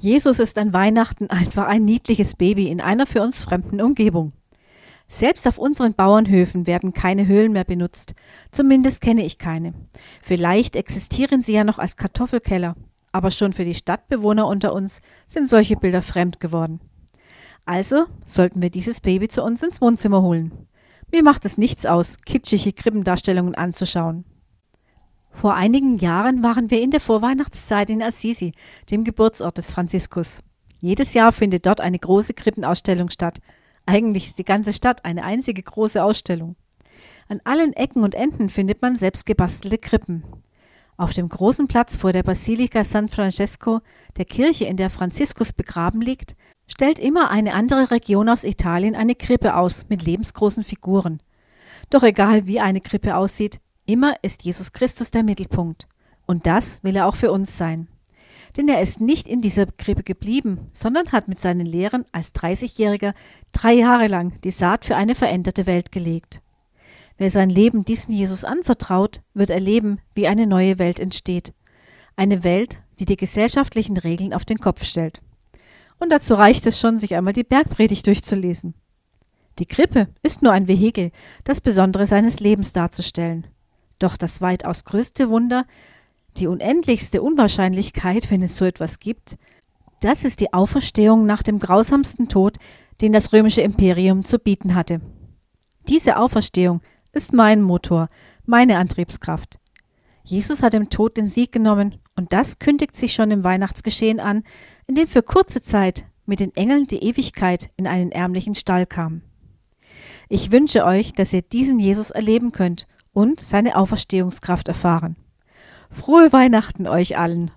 Jesus ist an Weihnachten einfach ein niedliches Baby in einer für uns fremden Umgebung. Selbst auf unseren Bauernhöfen werden keine Höhlen mehr benutzt. Zumindest kenne ich keine. Vielleicht existieren sie ja noch als Kartoffelkeller, aber schon für die Stadtbewohner unter uns sind solche Bilder fremd geworden. Also sollten wir dieses Baby zu uns ins Wohnzimmer holen. Mir macht es nichts aus, kitschige Krippendarstellungen anzuschauen. Vor einigen Jahren waren wir in der Vorweihnachtszeit in Assisi, dem Geburtsort des Franziskus. Jedes Jahr findet dort eine große Krippenausstellung statt. Eigentlich ist die ganze Stadt eine einzige große Ausstellung. An allen Ecken und Enden findet man selbst gebastelte Krippen. Auf dem großen Platz vor der Basilika San Francesco, der Kirche, in der Franziskus begraben liegt, stellt immer eine andere Region aus Italien eine Krippe aus mit lebensgroßen Figuren. Doch egal wie eine Krippe aussieht, Immer ist Jesus Christus der Mittelpunkt. Und das will er auch für uns sein. Denn er ist nicht in dieser Krippe geblieben, sondern hat mit seinen Lehren als 30-Jähriger drei Jahre lang die Saat für eine veränderte Welt gelegt. Wer sein Leben diesem Jesus anvertraut, wird erleben, wie eine neue Welt entsteht. Eine Welt, die die gesellschaftlichen Regeln auf den Kopf stellt. Und dazu reicht es schon, sich einmal die Bergpredigt durchzulesen. Die Krippe ist nur ein Vehikel, das Besondere seines Lebens darzustellen. Doch das weitaus größte Wunder, die unendlichste Unwahrscheinlichkeit, wenn es so etwas gibt, das ist die Auferstehung nach dem grausamsten Tod, den das römische Imperium zu bieten hatte. Diese Auferstehung ist mein Motor, meine Antriebskraft. Jesus hat dem Tod den Sieg genommen, und das kündigt sich schon im Weihnachtsgeschehen an, in dem für kurze Zeit mit den Engeln die Ewigkeit in einen ärmlichen Stall kam. Ich wünsche euch, dass ihr diesen Jesus erleben könnt und seine Auferstehungskraft erfahren. Frohe Weihnachten euch allen